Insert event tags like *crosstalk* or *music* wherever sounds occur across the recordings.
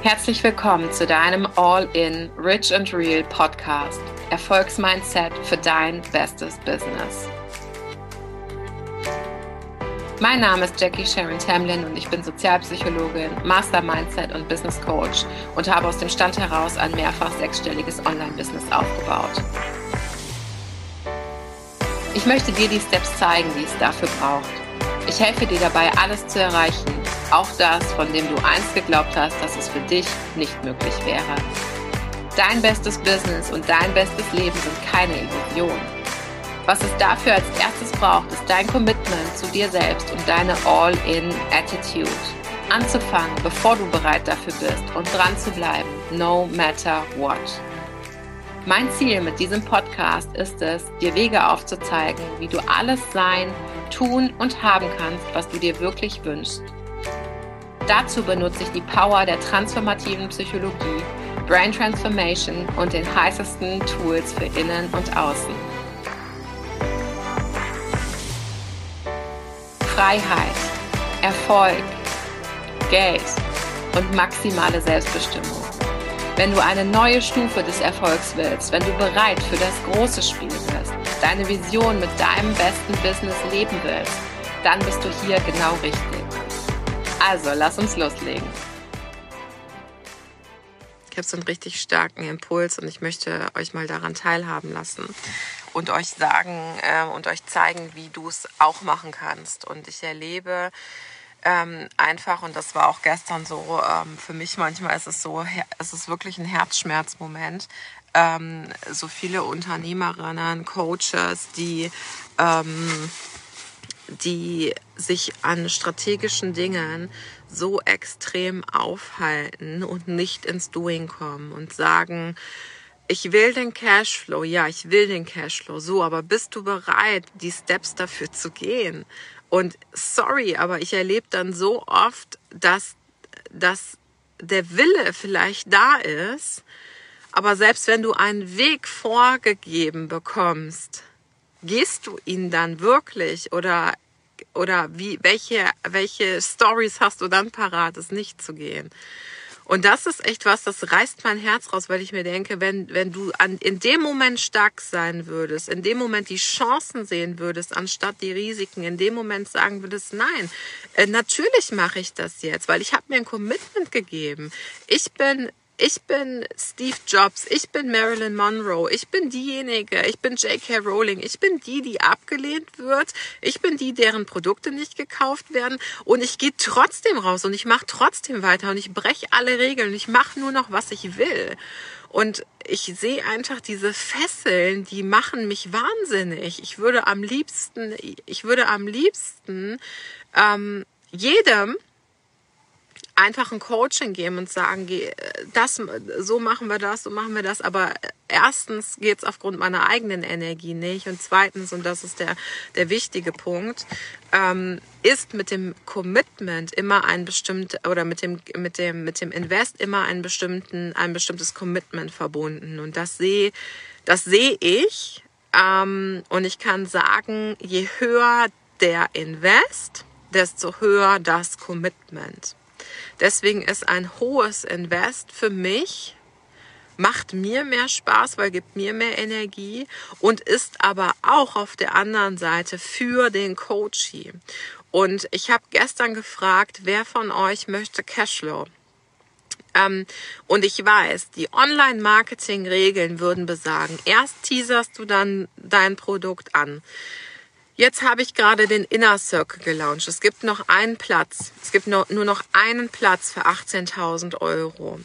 Herzlich willkommen zu deinem All-in Rich and Real Podcast. Erfolgsmindset für dein bestes Business. Mein Name ist Jackie Sharon Tamlin und ich bin Sozialpsychologin, Master Mindset und Business Coach und habe aus dem Stand heraus ein mehrfach sechsstelliges Online-Business aufgebaut. Ich möchte dir die Steps zeigen, die es dafür braucht. Ich helfe dir dabei, alles zu erreichen, auch das, von dem du einst geglaubt hast, dass es für dich nicht möglich wäre. Dein bestes Business und dein bestes Leben sind keine Illusion. Was es dafür als erstes braucht, ist dein Commitment zu dir selbst und deine All-in-Attitude. Anzufangen, bevor du bereit dafür bist und dran zu bleiben, no matter what. Mein Ziel mit diesem Podcast ist es, dir Wege aufzuzeigen, wie du alles sein, tun und haben kannst, was du dir wirklich wünschst. Dazu benutze ich die Power der transformativen Psychologie, Brain Transformation und den heißesten Tools für Innen und Außen. Freiheit, Erfolg, Geld und maximale Selbstbestimmung. Wenn du eine neue Stufe des Erfolgs willst, wenn du bereit für das große Spiel bist, deine Vision mit deinem besten Business leben willst, dann bist du hier genau richtig. Also, lass uns loslegen. Ich habe so einen richtig starken Impuls und ich möchte euch mal daran teilhaben lassen und euch sagen äh, und euch zeigen, wie du es auch machen kannst. Und ich erlebe ähm, einfach, und das war auch gestern so, ähm, für mich manchmal ist es so, es ist wirklich ein Herzschmerzmoment. Ähm, so viele Unternehmerinnen, Coaches, die, ähm, die sich an strategischen Dingen so extrem aufhalten und nicht ins Doing kommen und sagen, ich will den Cashflow, ja, ich will den Cashflow, so, aber bist du bereit, die Steps dafür zu gehen? Und sorry, aber ich erlebe dann so oft, dass, dass der Wille vielleicht da ist, aber selbst wenn du einen Weg vorgegeben bekommst, gehst du ihn dann wirklich oder oder wie welche welche Stories hast du dann parat, es nicht zu gehen? Und das ist echt was, das reißt mein Herz raus, weil ich mir denke, wenn, wenn du an, in dem Moment stark sein würdest, in dem Moment die Chancen sehen würdest, anstatt die Risiken, in dem Moment sagen würdest, nein, äh, natürlich mache ich das jetzt, weil ich habe mir ein Commitment gegeben. Ich bin ich bin Steve Jobs, ich bin Marilyn Monroe, ich bin diejenige, ich bin J.K. Rowling, ich bin die, die abgelehnt wird, ich bin die, deren Produkte nicht gekauft werden und ich gehe trotzdem raus und ich mache trotzdem weiter und ich breche alle Regeln, ich mache nur noch, was ich will. Und ich sehe einfach diese Fesseln, die machen mich wahnsinnig. Ich würde am liebsten, ich würde am liebsten ähm, jedem, einfach ein Coaching geben und sagen, das, so machen wir das, so machen wir das. Aber erstens geht es aufgrund meiner eigenen Energie nicht. Und zweitens, und das ist der, der wichtige Punkt, ähm, ist mit dem Commitment immer ein bestimmt oder mit dem, mit dem, mit dem Invest immer ein bestimmten, ein bestimmtes Commitment verbunden. Und das sehe, das sehe ich. Ähm, und ich kann sagen, je höher der Invest, desto höher das Commitment. Deswegen ist ein hohes Invest für mich macht mir mehr Spaß, weil gibt mir mehr Energie und ist aber auch auf der anderen Seite für den Coachie. Und ich habe gestern gefragt, wer von euch möchte Cashflow? Ähm, und ich weiß, die Online-Marketing-Regeln würden besagen, erst teaserst du dann dein Produkt an. Jetzt habe ich gerade den Inner Circle gelauncht. Es gibt noch einen Platz. Es gibt nur, noch einen Platz für 18.000 Euro.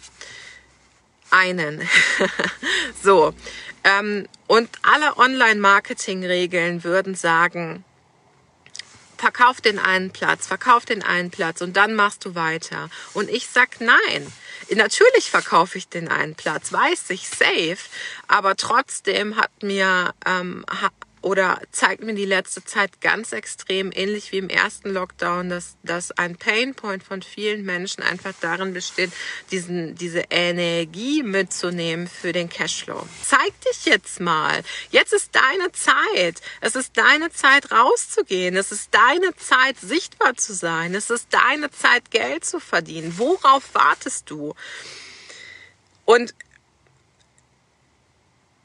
Einen. *laughs* so. Ähm, und alle Online-Marketing-Regeln würden sagen, verkauf den einen Platz, verkauf den einen Platz und dann machst du weiter. Und ich sag nein. Natürlich verkaufe ich den einen Platz, weiß ich safe, aber trotzdem hat mir ähm, oder zeigt mir die letzte Zeit ganz extrem, ähnlich wie im ersten Lockdown, dass, dass ein Painpoint von vielen Menschen einfach darin besteht, diesen, diese Energie mitzunehmen für den Cashflow. Zeig dich jetzt mal. Jetzt ist deine Zeit. Es ist deine Zeit rauszugehen. Es ist deine Zeit sichtbar zu sein. Es ist deine Zeit Geld zu verdienen. Worauf wartest du? Und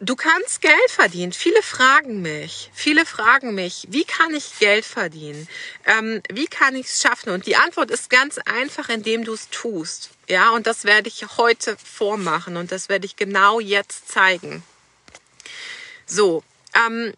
Du kannst Geld verdienen. Viele fragen mich, viele fragen mich, wie kann ich Geld verdienen? Ähm, wie kann ich es schaffen? Und die Antwort ist ganz einfach, indem du es tust. Ja, und das werde ich heute vormachen und das werde ich genau jetzt zeigen. So, ähm,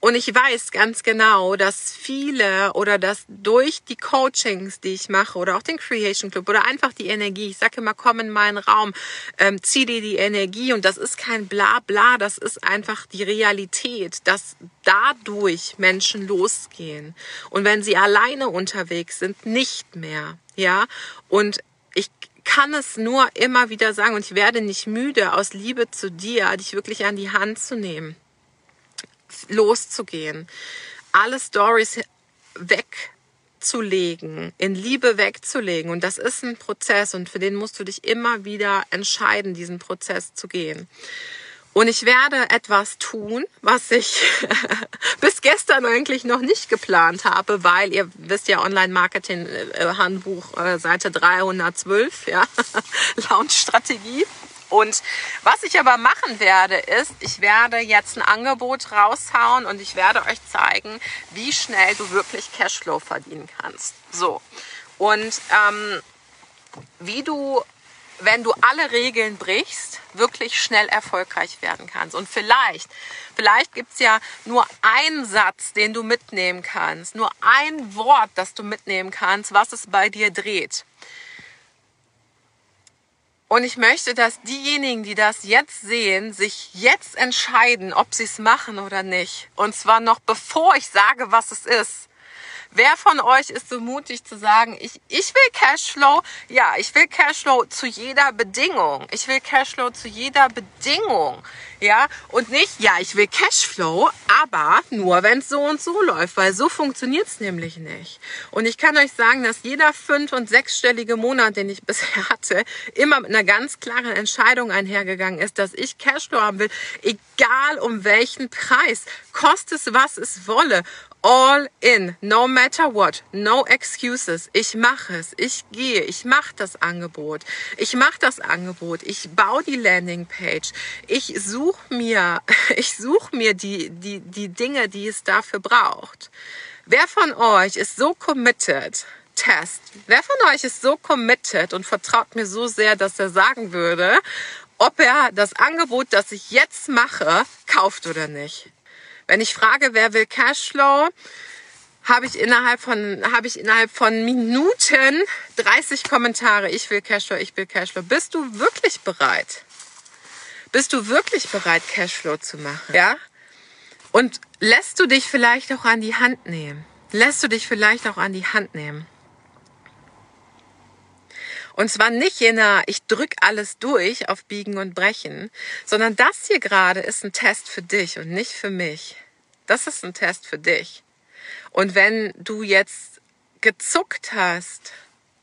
und ich weiß ganz genau, dass viele oder dass durch die Coachings, die ich mache oder auch den Creation Club oder einfach die Energie, ich sage immer, komm in meinen Raum, ähm, zieh dir die Energie. Und das ist kein Blabla, das ist einfach die Realität, dass dadurch Menschen losgehen. Und wenn sie alleine unterwegs sind, nicht mehr, ja, und ich kann es nur immer wieder sagen und ich werde nicht müde, aus Liebe zu dir, dich wirklich an die Hand zu nehmen loszugehen, alle Stories wegzulegen, in Liebe wegzulegen. Und das ist ein Prozess und für den musst du dich immer wieder entscheiden, diesen Prozess zu gehen. Und ich werde etwas tun, was ich *laughs* bis gestern eigentlich noch nicht geplant habe, weil ihr wisst ja Online-Marketing-Handbuch äh, Seite 312, ja, *laughs* Launch-Strategie. Und was ich aber machen werde, ist, ich werde jetzt ein Angebot raushauen und ich werde euch zeigen, wie schnell du wirklich Cashflow verdienen kannst. So. Und ähm, wie du, wenn du alle Regeln brichst, wirklich schnell erfolgreich werden kannst. Und vielleicht, vielleicht gibt's ja nur einen Satz, den du mitnehmen kannst, nur ein Wort, das du mitnehmen kannst, was es bei dir dreht. Und ich möchte, dass diejenigen, die das jetzt sehen, sich jetzt entscheiden, ob sie es machen oder nicht. Und zwar noch bevor ich sage, was es ist. Wer von euch ist so mutig zu sagen, ich, ich will Cashflow? Ja, ich will Cashflow zu jeder Bedingung. Ich will Cashflow zu jeder Bedingung. Ja, und nicht, ja, ich will Cashflow, aber nur wenn es so und so läuft, weil so funktioniert es nämlich nicht. Und ich kann euch sagen, dass jeder fünf- und sechsstellige Monat, den ich *laughs* bisher hatte, immer mit einer ganz klaren Entscheidung einhergegangen ist, dass ich Cashflow haben will, egal um welchen Preis, koste es, was es wolle all in, no matter what, no excuses. Ich mache es, ich gehe, ich mache das Angebot, ich mache das Angebot, ich baue die Landingpage, ich suche mir, *laughs* ich suche mir die, die, die Dinge, die es dafür braucht. Wer von euch ist so committed? Test. Wer von euch ist so committed und vertraut mir so sehr, dass er sagen würde, ob er das Angebot, das ich jetzt mache, kauft oder nicht? Wenn ich frage, wer will Cashflow, habe ich innerhalb von habe ich innerhalb von Minuten 30 Kommentare. Ich will Cashflow, ich will Cashflow. Bist du wirklich bereit? Bist du wirklich bereit, Cashflow zu machen? Ja? Und lässt du dich vielleicht auch an die Hand nehmen? Lässt du dich vielleicht auch an die Hand nehmen? Und zwar nicht in einer, ich drück alles durch auf Biegen und Brechen, sondern das hier gerade ist ein Test für dich und nicht für mich. Das ist ein Test für dich. Und wenn du jetzt gezuckt hast,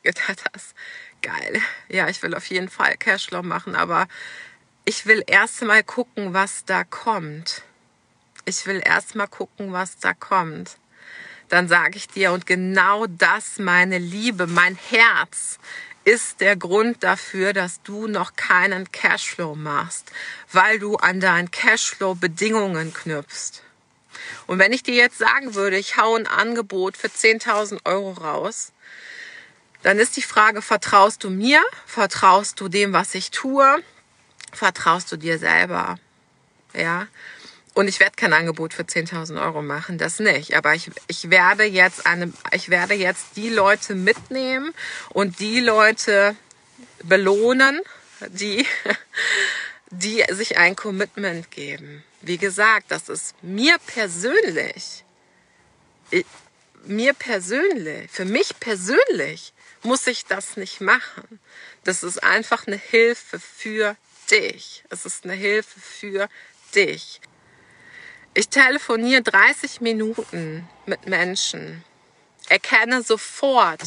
gedacht hast, geil, ja, ich will auf jeden Fall Cashflow machen, aber ich will erst mal gucken, was da kommt. Ich will erst mal gucken, was da kommt. Dann sage ich dir, und genau das, meine Liebe, mein Herz, ist der Grund dafür, dass du noch keinen Cashflow machst, weil du an deinen Cashflow Bedingungen knüpfst. Und wenn ich dir jetzt sagen würde, ich hau ein Angebot für 10.000 Euro raus, dann ist die Frage, vertraust du mir? Vertraust du dem, was ich tue? Vertraust du dir selber? Ja. Und ich werde kein Angebot für 10.000 Euro machen, das nicht. Aber ich, ich werde jetzt eine, ich werde jetzt die Leute mitnehmen und die Leute belohnen, die, *laughs* die sich ein Commitment geben. Wie gesagt, das ist mir persönlich, mir persönlich, für mich persönlich muss ich das nicht machen. Das ist einfach eine Hilfe für dich. Es ist eine Hilfe für dich. Ich telefoniere 30 Minuten mit Menschen, erkenne sofort,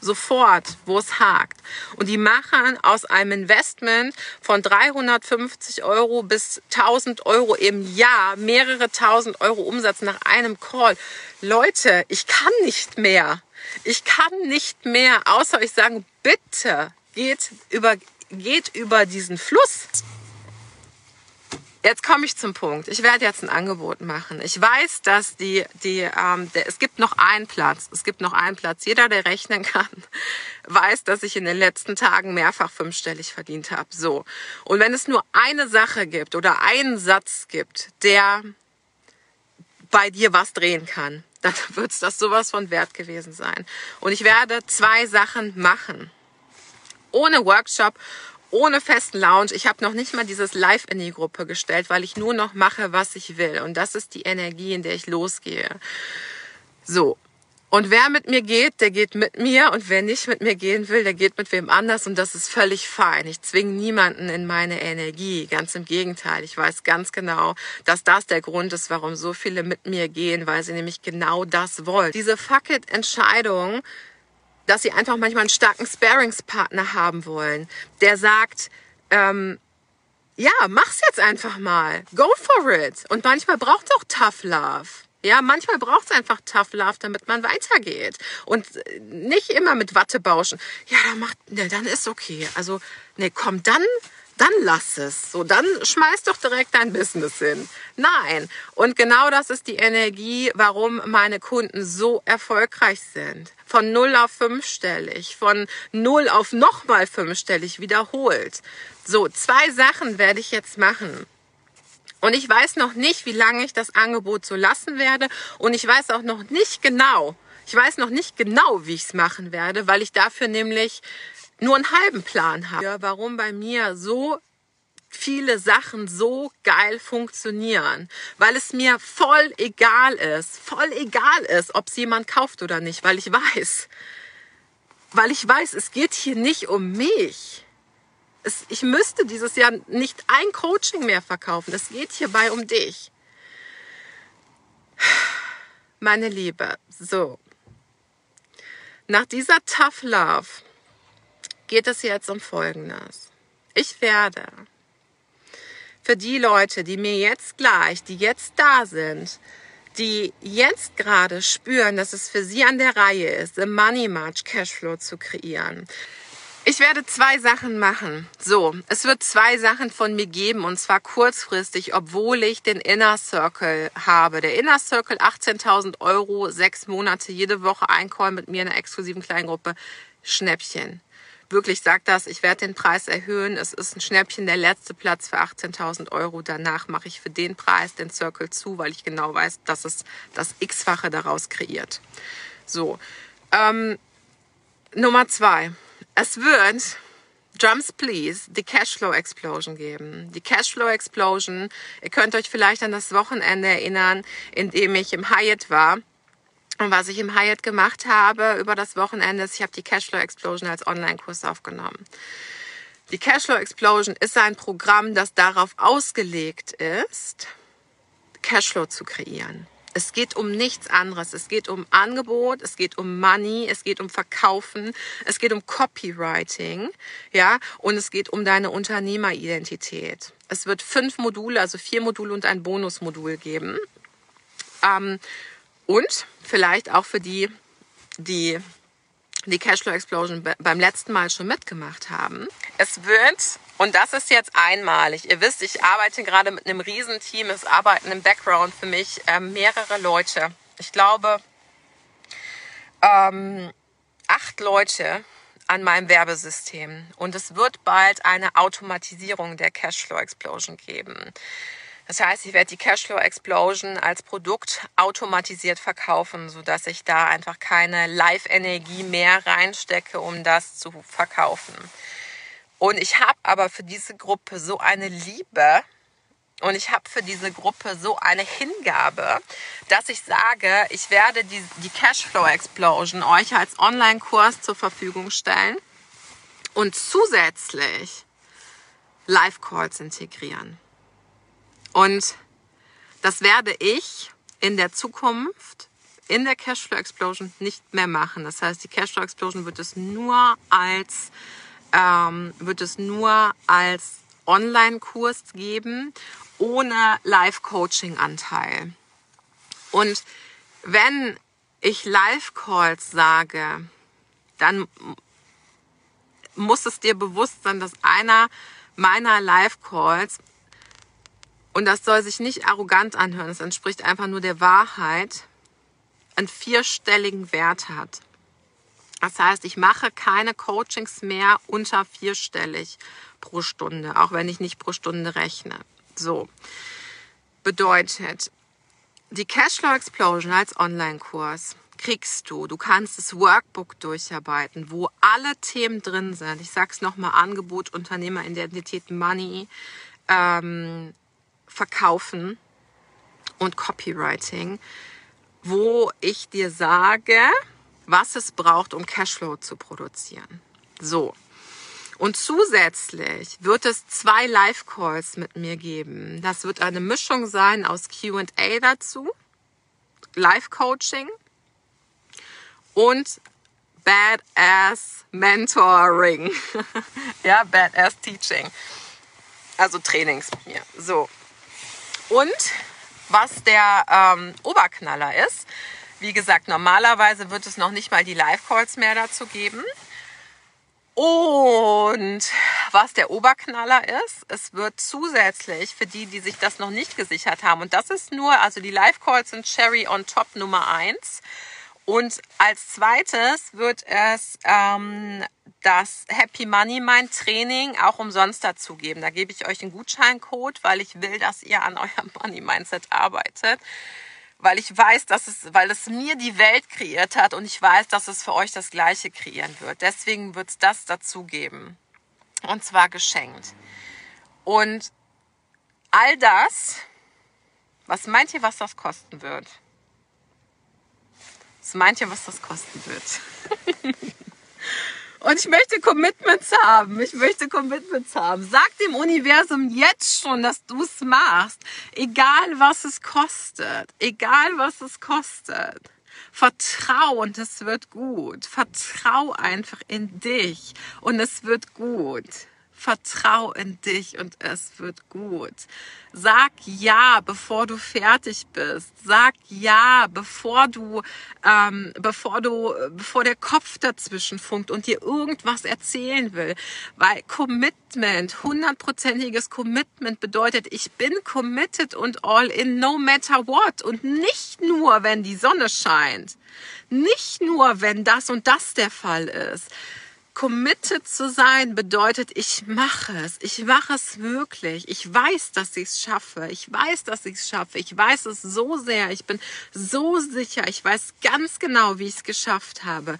sofort, wo es hakt. Und die machen aus einem Investment von 350 Euro bis 1000 Euro im Jahr mehrere tausend Euro Umsatz nach einem Call. Leute, ich kann nicht mehr. Ich kann nicht mehr, außer euch sagen, bitte geht über, geht über diesen Fluss. Jetzt komme ich zum Punkt. Ich werde jetzt ein Angebot machen. Ich weiß, dass die, die, ähm, der, es gibt noch einen Platz. Es gibt noch einen Platz. Jeder, der rechnen kann, *laughs* weiß, dass ich in den letzten Tagen mehrfach fünfstellig verdient habe. So. Und wenn es nur eine Sache gibt oder einen Satz gibt, der bei dir was drehen kann, *laughs* dann wird es das sowas von wert gewesen sein. Und ich werde zwei Sachen machen. Ohne Workshop ohne festen Lounge. Ich habe noch nicht mal dieses Live in die Gruppe gestellt, weil ich nur noch mache, was ich will. Und das ist die Energie, in der ich losgehe. So. Und wer mit mir geht, der geht mit mir. Und wer nicht mit mir gehen will, der geht mit wem anders. Und das ist völlig fein. Ich zwinge niemanden in meine Energie. Ganz im Gegenteil. Ich weiß ganz genau, dass das der Grund ist, warum so viele mit mir gehen, weil sie nämlich genau das wollen. Diese Fuck-it-Entscheidung, dass sie einfach manchmal einen starken Sparingspartner haben wollen, der sagt, ähm, ja, mach's jetzt einfach mal. Go for it. Und manchmal braucht es auch Tough Love. Ja, manchmal braucht es einfach Tough Love, damit man weitergeht. Und nicht immer mit Watte bauschen. Ja, dann macht, ne, dann ist okay. Also, ne, komm, dann dann lass es. So, dann schmeiß doch direkt dein Business hin. Nein. Und genau das ist die Energie, warum meine Kunden so erfolgreich sind. Von null auf fünfstellig, von null auf nochmal fünfstellig wiederholt. So, zwei Sachen werde ich jetzt machen. Und ich weiß noch nicht, wie lange ich das Angebot so lassen werde. Und ich weiß auch noch nicht genau, ich weiß noch nicht genau, wie ich es machen werde, weil ich dafür nämlich nur einen halben Plan habe, warum bei mir so viele Sachen so geil funktionieren, weil es mir voll egal ist, voll egal ist, ob es jemand kauft oder nicht, weil ich weiß, weil ich weiß, es geht hier nicht um mich. Es, ich müsste dieses Jahr nicht ein Coaching mehr verkaufen. Es geht hierbei um dich. Meine Liebe, so. Nach dieser Tough Love geht es jetzt um Folgendes. Ich werde für die Leute, die mir jetzt gleich, die jetzt da sind, die jetzt gerade spüren, dass es für sie an der Reihe ist, im Money March Cashflow zu kreieren. Ich werde zwei Sachen machen. So, es wird zwei Sachen von mir geben und zwar kurzfristig, obwohl ich den Inner Circle habe. Der Inner Circle 18.000 Euro, sechs Monate, jede Woche ein Call mit mir in einer exklusiven Kleingruppe. Schnäppchen wirklich sagt das, ich werde den Preis erhöhen. Es ist ein Schnäppchen, der letzte Platz für 18.000 Euro. Danach mache ich für den Preis den Circle zu, weil ich genau weiß, dass es das X-fache daraus kreiert. So, ähm, Nummer zwei. Es wird Drums Please, die Cashflow Explosion geben. Die Cashflow Explosion, ihr könnt euch vielleicht an das Wochenende erinnern, in dem ich im Hyatt war und was ich im Hyatt gemacht habe über das Wochenende ist, ich habe die Cashflow Explosion als Online-Kurs aufgenommen. Die Cashflow Explosion ist ein Programm, das darauf ausgelegt ist, Cashflow zu kreieren. Es geht um nichts anderes. Es geht um Angebot, es geht um Money, es geht um Verkaufen, es geht um Copywriting, ja, und es geht um deine Unternehmeridentität. Es wird fünf Module, also vier Module und ein Bonusmodul geben. Ähm, und vielleicht auch für die, die die Cashflow Explosion beim letzten Mal schon mitgemacht haben. Es wird, und das ist jetzt einmalig, ihr wisst, ich arbeite gerade mit einem Riesenteam, es arbeiten im Background für mich äh, mehrere Leute. Ich glaube, ähm, acht Leute an meinem Werbesystem. Und es wird bald eine Automatisierung der Cashflow Explosion geben. Das heißt, ich werde die Cashflow Explosion als Produkt automatisiert verkaufen, sodass ich da einfach keine Live-Energie mehr reinstecke, um das zu verkaufen. Und ich habe aber für diese Gruppe so eine Liebe und ich habe für diese Gruppe so eine Hingabe, dass ich sage, ich werde die, die Cashflow Explosion euch als Online-Kurs zur Verfügung stellen und zusätzlich Live-Calls integrieren. Und Das werde ich in der Zukunft in der Cashflow Explosion nicht mehr machen. Das heißt, die Cashflow Explosion wird es nur als ähm, wird es nur als Online-Kurs geben ohne Live-Coaching-Anteil. Und wenn ich Live-Calls sage, dann muss es dir bewusst sein, dass einer meiner Live-Calls, und das soll sich nicht arrogant anhören, es entspricht einfach nur der Wahrheit, einen vierstelligen Wert hat. Das heißt, ich mache keine Coachings mehr unter vierstellig pro Stunde, auch wenn ich nicht pro Stunde rechne. So. Bedeutet, die Cashflow Explosion als Online-Kurs kriegst du. Du kannst das Workbook durcharbeiten, wo alle Themen drin sind. Ich sag's nochmal, Angebot, Unternehmeridentität, Money, ähm, Verkaufen und Copywriting, wo ich dir sage, was es braucht, um Cashflow zu produzieren. So. Und zusätzlich wird es zwei Live-Calls mit mir geben. Das wird eine Mischung sein aus QA dazu, Live-Coaching und Badass Mentoring. *laughs* ja, Badass Teaching. Also Trainings mit mir. So. Und was der ähm, Oberknaller ist, wie gesagt, normalerweise wird es noch nicht mal die Live-Calls mehr dazu geben. Und was der Oberknaller ist, es wird zusätzlich für die, die sich das noch nicht gesichert haben, und das ist nur, also die Live-Calls sind Cherry on Top Nummer eins. Und als zweites wird es ähm, das Happy Money Mind Training auch umsonst dazu geben. Da gebe ich euch einen Gutscheincode, weil ich will, dass ihr an eurem *laughs* Money Mindset arbeitet. Weil ich weiß, dass es, weil es mir die Welt kreiert hat und ich weiß, dass es für euch das Gleiche kreieren wird. Deswegen wird es das dazu geben. Und zwar geschenkt. Und all das, was meint ihr, was das kosten wird? Was meint ihr, was das kosten wird? *laughs* Und ich möchte Commitments haben. Ich möchte Commitments haben. Sag dem Universum jetzt schon, dass du es machst. Egal was es kostet. Egal was es kostet. Vertrau und es wird gut. Vertrau einfach in dich und es wird gut. Vertrau in dich und es wird gut. Sag ja, bevor du fertig bist. Sag ja, bevor du, ähm, bevor du, bevor der Kopf dazwischen funkt und dir irgendwas erzählen will. Weil Commitment, hundertprozentiges Commitment bedeutet, ich bin committed und all in no matter what. Und nicht nur, wenn die Sonne scheint. Nicht nur, wenn das und das der Fall ist committed zu sein bedeutet, ich mache es. Ich mache es wirklich. Ich weiß, dass ich es schaffe. Ich weiß, dass ich es schaffe. Ich weiß es so sehr. Ich bin so sicher. Ich weiß ganz genau, wie ich es geschafft habe.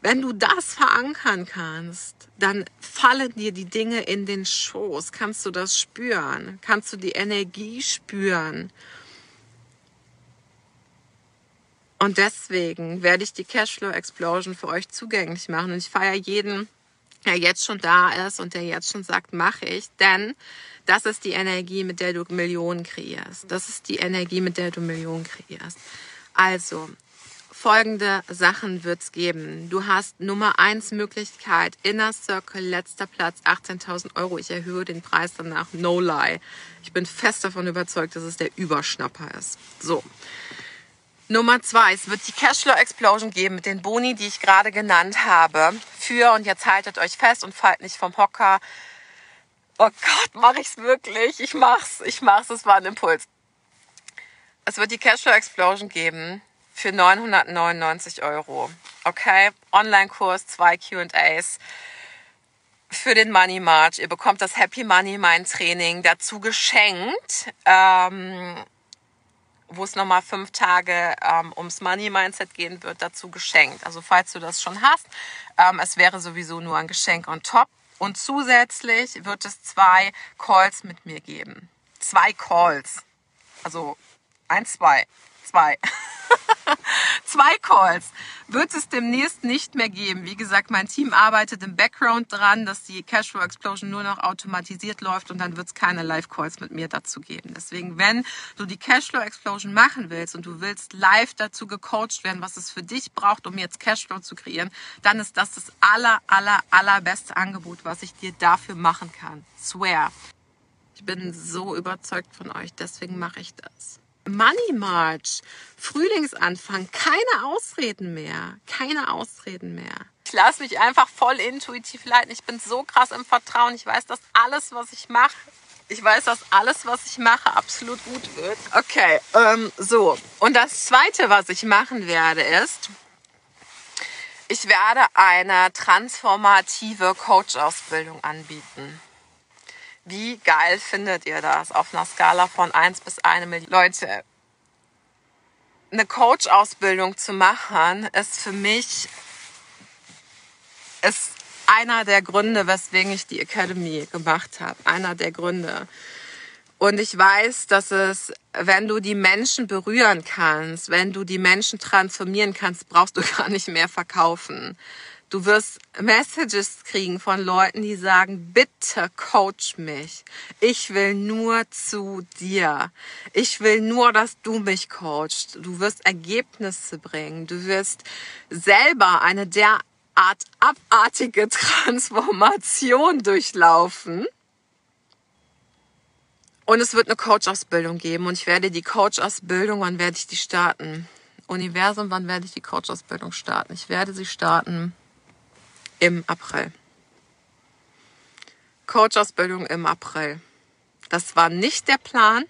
Wenn du das verankern kannst, dann fallen dir die Dinge in den Schoß. Kannst du das spüren? Kannst du die Energie spüren? Und deswegen werde ich die Cashflow Explosion für euch zugänglich machen. Und ich feiere jeden, der jetzt schon da ist und der jetzt schon sagt, mache ich. Denn das ist die Energie, mit der du Millionen kreierst. Das ist die Energie, mit der du Millionen kreierst. Also, folgende Sachen wird's geben. Du hast Nummer eins Möglichkeit, Inner Circle, letzter Platz, 18.000 Euro. Ich erhöhe den Preis danach, no lie. Ich bin fest davon überzeugt, dass es der Überschnapper ist. So. Nummer zwei, es wird die Cashflow Explosion geben mit den Boni, die ich gerade genannt habe. Für, und jetzt haltet euch fest und fallt nicht vom Hocker. Oh Gott, mache ich's wirklich? Ich mach's, ich mach's, es war ein Impuls. Es wird die Cashflow Explosion geben für 999 Euro. Okay, Online-Kurs, zwei Q&As für den Money March. Ihr bekommt das Happy Money Mind Training dazu geschenkt. Ähm, wo es nochmal fünf Tage ähm, ums Money Mindset gehen wird, dazu geschenkt. Also falls du das schon hast, ähm, es wäre sowieso nur ein Geschenk on top. Und zusätzlich wird es zwei Calls mit mir geben. Zwei Calls. Also eins, zwei, zwei. *laughs* *laughs* Zwei Calls wird es demnächst nicht mehr geben. Wie gesagt, mein Team arbeitet im Background dran, dass die Cashflow Explosion nur noch automatisiert läuft und dann wird es keine Live-Calls mit mir dazu geben. Deswegen, wenn du die Cashflow Explosion machen willst und du willst live dazu gecoacht werden, was es für dich braucht, um jetzt Cashflow zu kreieren, dann ist das das aller, aller, allerbeste Angebot, was ich dir dafür machen kann. Swear. Ich bin so überzeugt von euch, deswegen mache ich das. Money March, Frühlingsanfang, keine Ausreden mehr, keine Ausreden mehr. Ich lasse mich einfach voll intuitiv leiten. Ich bin so krass im Vertrauen. Ich weiß, dass alles, was ich mache, ich weiß, dass alles, was ich mache, absolut gut wird. Okay, ähm, so. Und das Zweite, was ich machen werde, ist, ich werde eine transformative Coach-Ausbildung anbieten. Wie geil findet ihr das auf einer Skala von 1 bis 1 Million? Leute, eine Coach-Ausbildung zu machen, ist für mich ist einer der Gründe, weswegen ich die Academy gemacht habe. Einer der Gründe. Und ich weiß, dass es, wenn du die Menschen berühren kannst, wenn du die Menschen transformieren kannst, brauchst du *laughs* gar nicht mehr verkaufen. Du wirst Messages kriegen von Leuten, die sagen, bitte coach mich. Ich will nur zu dir. Ich will nur, dass du mich coachst. Du wirst Ergebnisse bringen. Du wirst selber eine derart abartige *laughs* Transformation durchlaufen. Und es wird eine Coach-Ausbildung geben und ich werde die Coach-Ausbildung, wann werde ich die starten? Universum, wann werde ich die Coach-Ausbildung starten? Ich werde sie starten im April. Coach-Ausbildung im April. Das war nicht der Plan.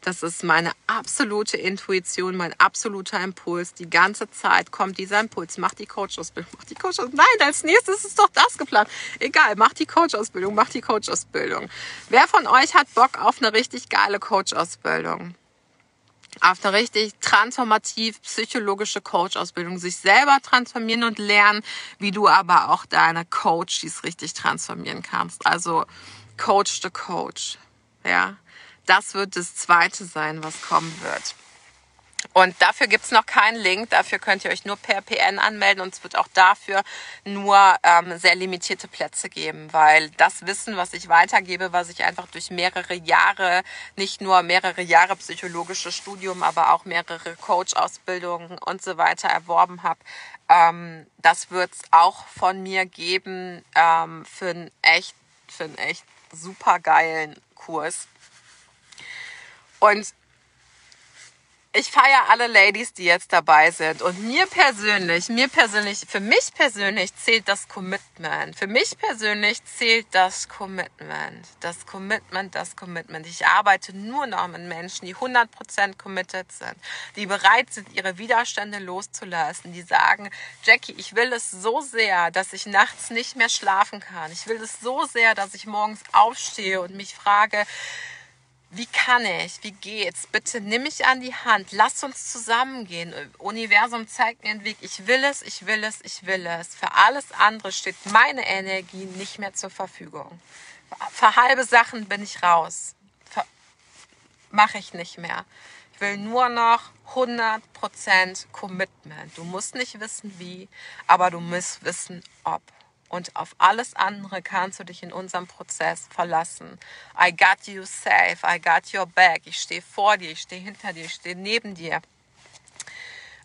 Das ist meine absolute Intuition, mein absoluter Impuls. Die ganze Zeit kommt dieser Impuls. Mach die Coach-Ausbildung, mach die Coach-Ausbildung. Nein, als nächstes ist doch das geplant. Egal, mach die Coach-Ausbildung, mach die Coach-Ausbildung. Wer von euch hat Bock auf eine richtig geile Coach-Ausbildung? Auf eine richtig transformativ psychologische Coach-Ausbildung, sich selber transformieren und lernen, wie du aber auch deine Coaches richtig transformieren kannst. Also Coach the Coach. Ja, das wird das zweite sein, was kommen wird. Und dafür gibt's noch keinen Link. Dafür könnt ihr euch nur per PN anmelden und es wird auch dafür nur ähm, sehr limitierte Plätze geben, weil das Wissen, was ich weitergebe, was ich einfach durch mehrere Jahre, nicht nur mehrere Jahre psychologisches Studium, aber auch mehrere Coach-Ausbildungen und so weiter erworben habe, ähm, das wird's auch von mir geben ähm, für einen echt, für einen echt super geilen Kurs. Und ich feiere alle Ladies, die jetzt dabei sind. Und mir persönlich, mir persönlich, für mich persönlich zählt das Commitment. Für mich persönlich zählt das Commitment. Das Commitment, das Commitment. Ich arbeite nur noch mit Menschen, die 100% committed sind, die bereit sind, ihre Widerstände loszulassen, die sagen, Jackie, ich will es so sehr, dass ich nachts nicht mehr schlafen kann. Ich will es so sehr, dass ich morgens aufstehe und mich frage, wie kann ich? Wie geht's? Bitte nimm mich an die Hand. Lass uns zusammengehen. Universum zeigt mir einen Weg. Ich will es, ich will es, ich will es. Für alles andere steht meine Energie nicht mehr zur Verfügung. Für halbe Sachen bin ich raus. Mache ich nicht mehr. Ich will nur noch 100% Commitment. Du musst nicht wissen wie, aber du musst wissen ob und auf alles andere kannst du dich in unserem Prozess verlassen. I got you safe, I got your back. Ich stehe vor dir, ich stehe hinter dir, ich stehe neben dir.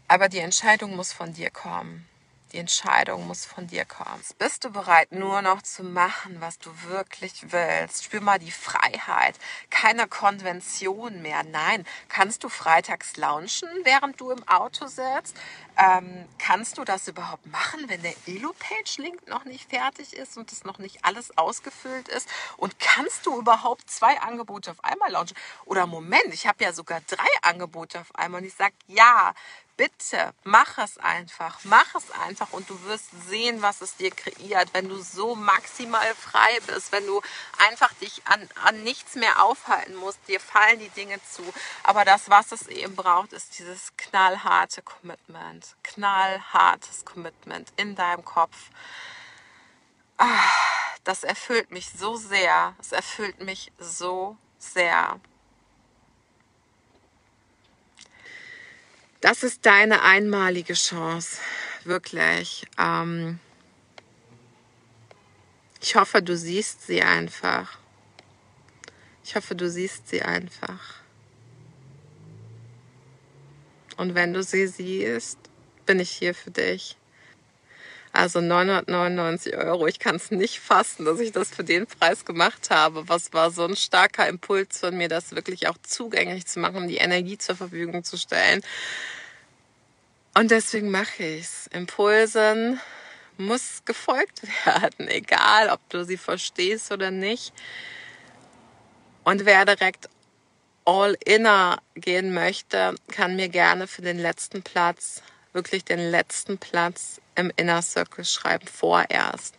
Aber die Entscheidung muss von dir kommen. Die Entscheidung muss von dir kommen. Bist du bereit, nur noch zu machen, was du wirklich willst? Spür mal die Freiheit. Keine Konvention mehr. Nein. Kannst du freitags launchen, während du im Auto sitzt? Ähm, kannst du das überhaupt machen, wenn der Elo-Page-Link noch nicht fertig ist und es noch nicht alles ausgefüllt ist? Und kannst du überhaupt zwei Angebote auf einmal launchen? Oder Moment, ich habe ja sogar drei Angebote auf einmal und ich sage, ja, bitte, mach es einfach. Mach es einfach und du wirst sehen, was es dir kreiert, wenn du so maximal frei bist, wenn du einfach dich an, an nichts mehr aufhalten musst. Dir fallen die Dinge zu. Aber das, was es eben braucht, ist dieses knallharte Commitment. Knallhartes Commitment in deinem Kopf. Ah, das erfüllt mich so sehr. Es erfüllt mich so sehr. Das ist deine einmalige Chance, wirklich. Ähm ich hoffe, du siehst sie einfach. Ich hoffe, du siehst sie einfach. Und wenn du sie siehst, bin ich hier für dich. Also 999 Euro. Ich kann es nicht fassen, dass ich das für den Preis gemacht habe. Was war so ein starker Impuls von mir, das wirklich auch zugänglich zu machen, die Energie zur Verfügung zu stellen. Und deswegen mache ich es. Impulsen muss gefolgt *laughs* werden, egal ob du sie verstehst oder nicht. Und wer direkt all inner gehen möchte, kann mir gerne für den letzten Platz, wirklich den letzten Platz im Inner Circle schreiben, vorerst.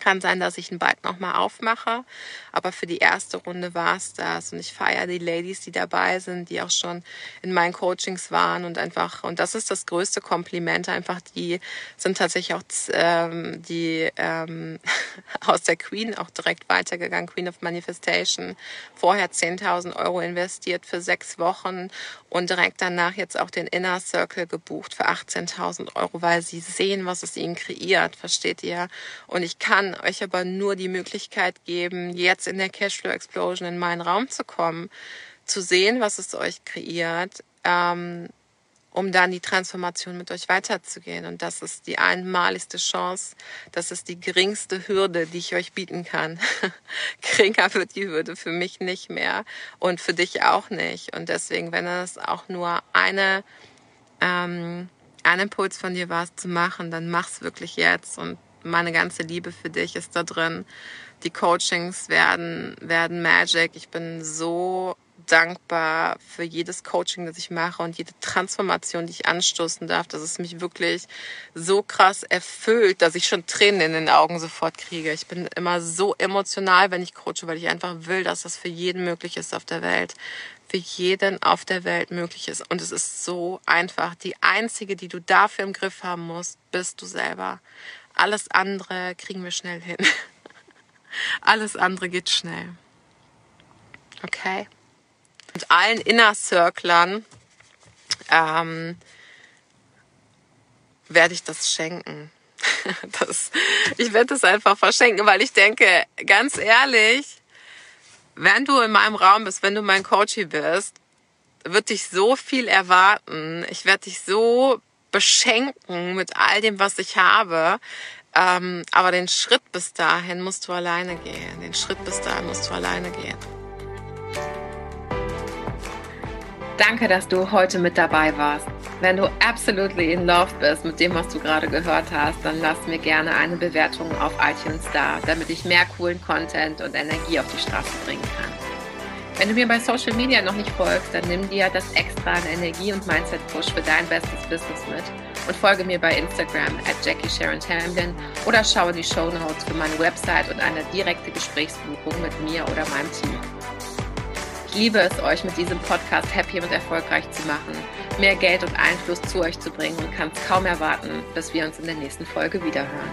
Kann sein, dass ich ihn bald nochmal aufmache, aber für die erste Runde war es das. Und ich feiere die Ladies, die dabei sind, die auch schon in meinen Coachings waren und einfach, und das ist das größte Kompliment, einfach die sind tatsächlich auch ähm, die ähm, *laughs* aus der Queen auch direkt weitergegangen, Queen of Manifestation. Vorher 10.000 Euro investiert für sechs Wochen und direkt danach jetzt auch den Inner Circle gebucht für 18.000 Euro, weil sie sehen, was es ihnen kreiert, versteht ihr? Und ich kann euch aber nur die Möglichkeit geben, jetzt in der Cashflow Explosion in meinen Raum zu kommen, zu sehen, was es euch kreiert, ähm, um dann die Transformation mit euch weiterzugehen. Und das ist die einmaligste Chance. Das ist die geringste Hürde, die ich euch bieten kann. *laughs* Geringer wird die Hürde für mich nicht mehr und für dich auch nicht. Und deswegen, wenn es auch nur eine, ähm, ein Impuls von dir war, es zu machen, dann mach's wirklich jetzt. Und meine ganze Liebe für dich ist da drin. Die Coachings werden, werden Magic. Ich bin so dankbar für jedes Coaching, das ich mache und jede Transformation, die ich anstoßen darf, dass es mich wirklich so krass erfüllt, dass ich schon Tränen in den Augen sofort kriege. Ich bin immer so emotional, wenn ich coache, weil ich einfach will, dass das für jeden möglich ist auf der Welt. Für jeden auf der Welt möglich ist. Und es ist so einfach. Die einzige, die du dafür im Griff haben musst, bist du selber. Alles andere kriegen wir schnell hin. *laughs* Alles andere geht schnell. Okay? Und allen Inner Circlern ähm, werde ich das schenken. *laughs* Das, ich werde es einfach verschenken, weil ich denke, ganz ehrlich, wenn du in meinem Raum bist, wenn du mein Coachie bist, wird dich so viel erwarten. Ich werde dich so beschenken mit all dem, was ich habe. Ähm, aber den Schritt bis dahin musst du alleine gehen. Den Schritt bis dahin musst du alleine gehen. Danke, dass du heute mit dabei warst. Wenn du absolutely in love bist mit dem, was du gerade gehört hast, dann lass mir gerne eine Bewertung auf iTunes da, damit ich mehr coolen Content und Energie auf die Straße bringen kann. Wenn du mir bei Social Media noch nicht folgst, dann nimm dir das extra an Energie und Mindset Push für dein bestes Business mit und folge mir bei Instagram at Jackie Sharon Tamlin oder schaue die Show Notes für meine Website und eine direkte Gesprächsbuchung mit mir oder meinem Team. Ich liebe es, euch mit diesem Podcast happy und erfolgreich zu machen, mehr Geld und Einfluss zu euch zu bringen und kann es kaum erwarten, dass wir uns in der nächsten Folge wiederhören.